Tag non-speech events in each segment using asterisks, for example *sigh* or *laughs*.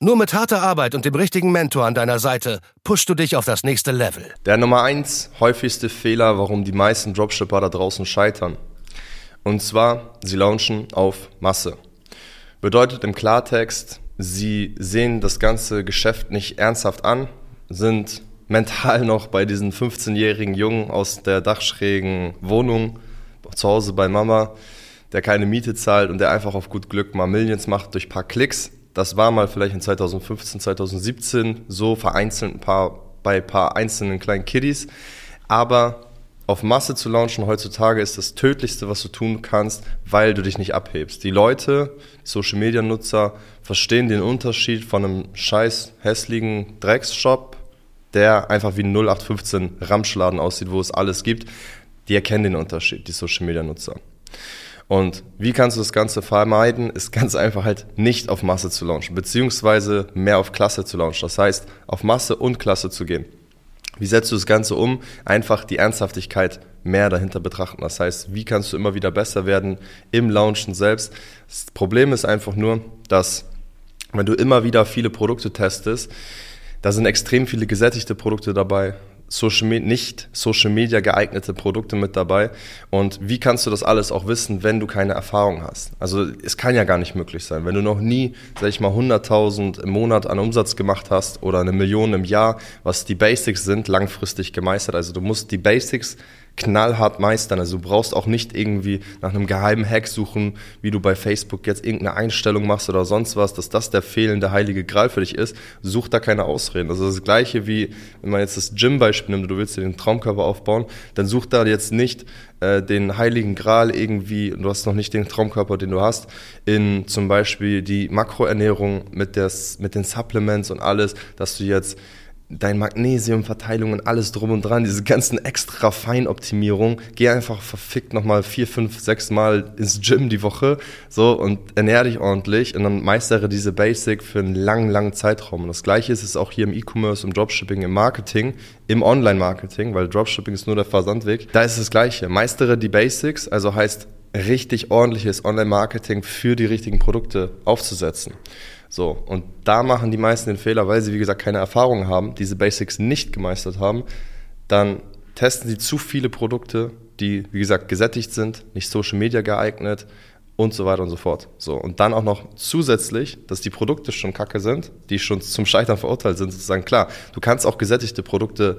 Nur mit harter Arbeit und dem richtigen Mentor an deiner Seite pushst du dich auf das nächste Level. Der Nummer eins häufigste Fehler, warum die meisten Dropshipper da draußen scheitern. Und zwar, sie launchen auf Masse. Bedeutet im Klartext, sie sehen das ganze Geschäft nicht ernsthaft an, sind *laughs* mental noch bei diesen 15-jährigen Jungen aus der dachschrägen Wohnung zu Hause bei Mama, der keine Miete zahlt und der einfach auf gut Glück mal Millions macht durch paar Klicks das war mal vielleicht in 2015, 2017 so vereinzelt ein paar, bei ein paar einzelnen kleinen Kiddies. Aber auf Masse zu launchen heutzutage ist das Tödlichste, was du tun kannst, weil du dich nicht abhebst. Die Leute, Social Media Nutzer, verstehen den Unterschied von einem scheiß hässlichen Drecksshop, der einfach wie ein 0815 Ramschladen aussieht, wo es alles gibt. Die erkennen den Unterschied, die Social Media Nutzer. Und wie kannst du das Ganze vermeiden? Ist ganz einfach halt nicht auf Masse zu launchen, beziehungsweise mehr auf Klasse zu launchen. Das heißt, auf Masse und Klasse zu gehen. Wie setzt du das Ganze um? Einfach die Ernsthaftigkeit mehr dahinter betrachten. Das heißt, wie kannst du immer wieder besser werden im Launchen selbst? Das Problem ist einfach nur, dass wenn du immer wieder viele Produkte testest, da sind extrem viele gesättigte Produkte dabei, Social nicht Social Media geeignete Produkte mit dabei. Und wie kannst du das alles auch wissen, wenn du keine Erfahrung hast? Also es kann ja gar nicht möglich sein. Wenn du noch nie, sag ich mal, 100.000 im Monat an Umsatz gemacht hast oder eine Million im Jahr, was die Basics sind, langfristig gemeistert. Also du musst die Basics knallhart meistern. Also du brauchst auch nicht irgendwie nach einem geheimen Hack suchen, wie du bei Facebook jetzt irgendeine Einstellung machst oder sonst was, dass das der fehlende heilige Gral für dich ist. Such da keine Ausreden. Also das gleiche wie, wenn man jetzt das Gym-Beispiel nimmt, du willst dir den Traumkörper aufbauen, dann such da jetzt nicht äh, den heiligen Gral irgendwie, du hast noch nicht den Traumkörper, den du hast, in zum Beispiel die Makroernährung mit, des, mit den Supplements und alles, dass du jetzt dein Magnesiumverteilung und alles drum und dran, diese ganzen extra Feinoptimierung, geh einfach verfickt nochmal vier, fünf, sechs Mal ins Gym die Woche, so, und ernähr dich ordentlich und dann meistere diese Basic für einen langen, langen Zeitraum. Und das Gleiche ist es auch hier im E-Commerce, im Dropshipping, im Marketing, im Online-Marketing, weil Dropshipping ist nur der Versandweg. Da ist das Gleiche. Meistere die Basics, also heißt richtig ordentliches Online-Marketing für die richtigen Produkte aufzusetzen. So, und da machen die meisten den Fehler, weil sie, wie gesagt, keine Erfahrung haben, diese Basics nicht gemeistert haben, dann testen sie zu viele Produkte, die, wie gesagt, gesättigt sind, nicht Social Media geeignet und so weiter und so fort. So, und dann auch noch zusätzlich, dass die Produkte schon kacke sind, die schon zum Scheitern verurteilt sind, sozusagen klar, du kannst auch gesättigte Produkte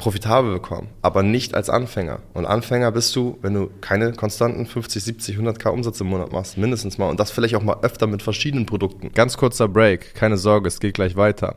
profitabel bekommen, aber nicht als Anfänger. Und Anfänger bist du, wenn du keine konstanten 50, 70, 100k Umsatz im Monat machst, mindestens mal. Und das vielleicht auch mal öfter mit verschiedenen Produkten. Ganz kurzer Break, keine Sorge, es geht gleich weiter.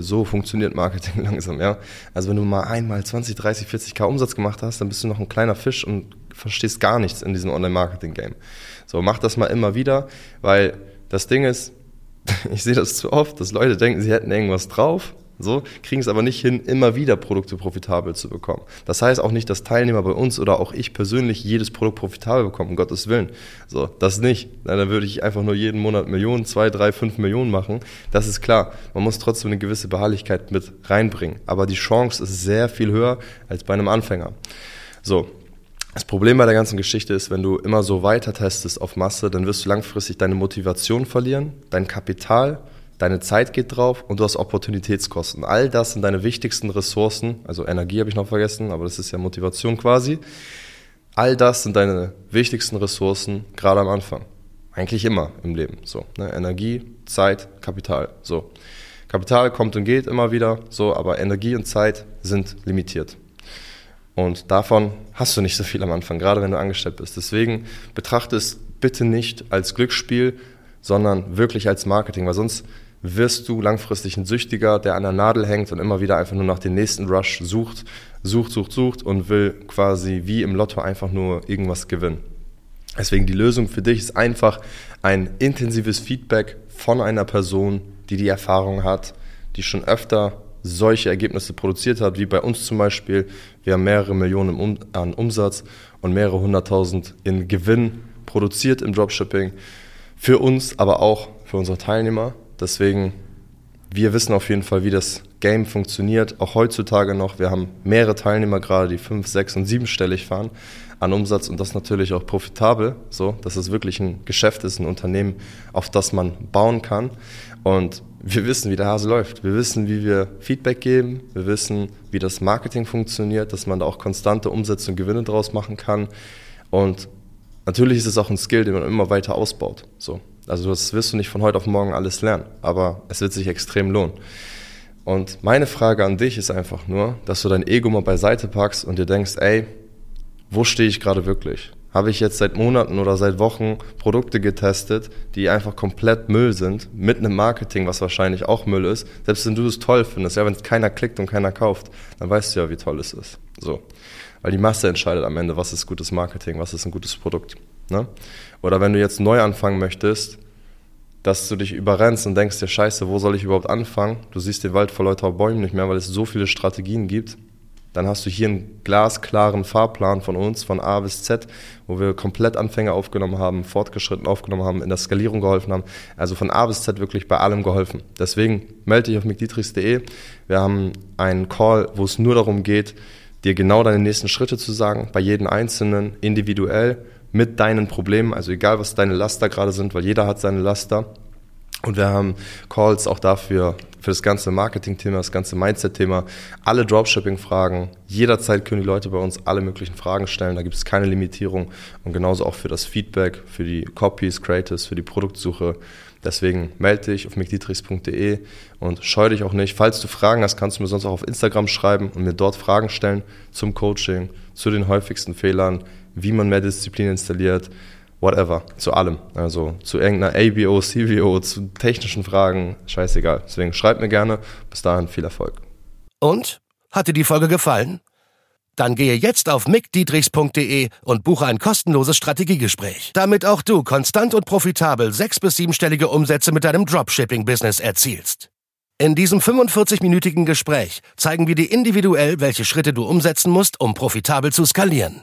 so funktioniert Marketing *laughs* langsam, ja. Also wenn du mal einmal 20, 30, 40k Umsatz gemacht hast, dann bist du noch ein kleiner Fisch und verstehst gar nichts in diesem Online-Marketing-Game. So, mach das mal immer wieder, weil das Ding ist, *laughs* ich sehe das zu oft, dass Leute denken, sie hätten irgendwas drauf, so, kriegen es aber nicht hin, immer wieder Produkte profitabel zu bekommen. Das heißt auch nicht, dass Teilnehmer bei uns oder auch ich persönlich jedes Produkt profitabel bekommen, um Gottes Willen. So, das nicht. Dann würde ich einfach nur jeden Monat Millionen, zwei, drei, fünf Millionen machen. Das ist klar. Man muss trotzdem eine gewisse Beharrlichkeit mit reinbringen. Aber die Chance ist sehr viel höher als bei einem Anfänger. So, das Problem bei der ganzen Geschichte ist, wenn du immer so weiter testest auf Masse, dann wirst du langfristig deine Motivation verlieren, dein Kapital, deine Zeit geht drauf und du hast Opportunitätskosten. All das sind deine wichtigsten Ressourcen, also Energie habe ich noch vergessen, aber das ist ja Motivation quasi. All das sind deine wichtigsten Ressourcen, gerade am Anfang. Eigentlich immer im Leben. So, ne? Energie, Zeit, Kapital. So. Kapital kommt und geht immer wieder, so, aber Energie und Zeit sind limitiert. Und davon hast du nicht so viel am Anfang, gerade wenn du angestellt bist. Deswegen betrachte es bitte nicht als Glücksspiel, sondern wirklich als Marketing, weil sonst wirst du langfristig ein Süchtiger, der an der Nadel hängt und immer wieder einfach nur nach dem nächsten Rush sucht, sucht, sucht, sucht und will quasi wie im Lotto einfach nur irgendwas gewinnen. Deswegen die Lösung für dich ist einfach ein intensives Feedback von einer Person, die die Erfahrung hat, die schon öfter solche Ergebnisse produziert hat, wie bei uns zum Beispiel. Wir haben mehrere Millionen an Umsatz und mehrere hunderttausend in Gewinn produziert im Dropshipping. Für uns, aber auch für unsere Teilnehmer. Deswegen, wir wissen auf jeden Fall, wie das Game funktioniert, auch heutzutage noch. Wir haben mehrere Teilnehmer gerade, die fünf, sechs und siebenstellig fahren an Umsatz und das natürlich auch profitabel, so, dass es wirklich ein Geschäft ist, ein Unternehmen, auf das man bauen kann. Und wir wissen, wie der Hase läuft. Wir wissen, wie wir Feedback geben. Wir wissen, wie das Marketing funktioniert, dass man da auch konstante Umsätze und Gewinne draus machen kann. Und natürlich ist es auch ein Skill, den man immer weiter ausbaut. So. Also das wirst du nicht von heute auf morgen alles lernen, aber es wird sich extrem lohnen. Und meine Frage an dich ist einfach nur, dass du dein Ego mal beiseite packst und dir denkst, ey, wo stehe ich gerade wirklich? Habe ich jetzt seit Monaten oder seit Wochen Produkte getestet, die einfach komplett Müll sind, mit einem Marketing, was wahrscheinlich auch Müll ist. Selbst wenn du es toll findest, ja, wenn es keiner klickt und keiner kauft, dann weißt du ja, wie toll es ist. So. Weil die Masse entscheidet am Ende, was ist gutes Marketing, was ist ein gutes Produkt. Ne? Oder wenn du jetzt neu anfangen möchtest, dass du dich überrennst und denkst dir, scheiße, wo soll ich überhaupt anfangen? Du siehst den Wald vor lauter Bäumen nicht mehr, weil es so viele Strategien gibt. Dann hast du hier einen glasklaren Fahrplan von uns, von A bis Z, wo wir komplett Anfänger aufgenommen haben, fortgeschritten aufgenommen haben, in der Skalierung geholfen haben. Also von A bis Z wirklich bei allem geholfen. Deswegen melde dich auf mickdietrichs.de. Wir haben einen Call, wo es nur darum geht, dir genau deine nächsten Schritte zu sagen, bei jedem Einzelnen individuell mit deinen Problemen, also egal was deine Laster gerade sind, weil jeder hat seine Laster. Und wir haben Calls auch dafür, für das ganze Marketing-Thema, das ganze Mindset-Thema, alle Dropshipping-Fragen. Jederzeit können die Leute bei uns alle möglichen Fragen stellen. Da gibt es keine Limitierung. Und genauso auch für das Feedback, für die Copies, Creators, für die Produktsuche. Deswegen melde dich auf mickdietrichs.de und scheu dich auch nicht. Falls du Fragen hast, kannst du mir sonst auch auf Instagram schreiben und mir dort Fragen stellen zum Coaching, zu den häufigsten Fehlern, wie man mehr Disziplin installiert, whatever, zu allem. Also zu irgendeiner ABO, CBO, zu technischen Fragen, scheißegal. Deswegen schreibt mir gerne. Bis dahin viel Erfolg. Und? Hat dir die Folge gefallen? Dann gehe jetzt auf mickdietrichs.de und buche ein kostenloses Strategiegespräch, damit auch du konstant und profitabel sechs- bis siebenstellige Umsätze mit deinem Dropshipping-Business erzielst. In diesem 45-minütigen Gespräch zeigen wir dir individuell, welche Schritte du umsetzen musst, um profitabel zu skalieren.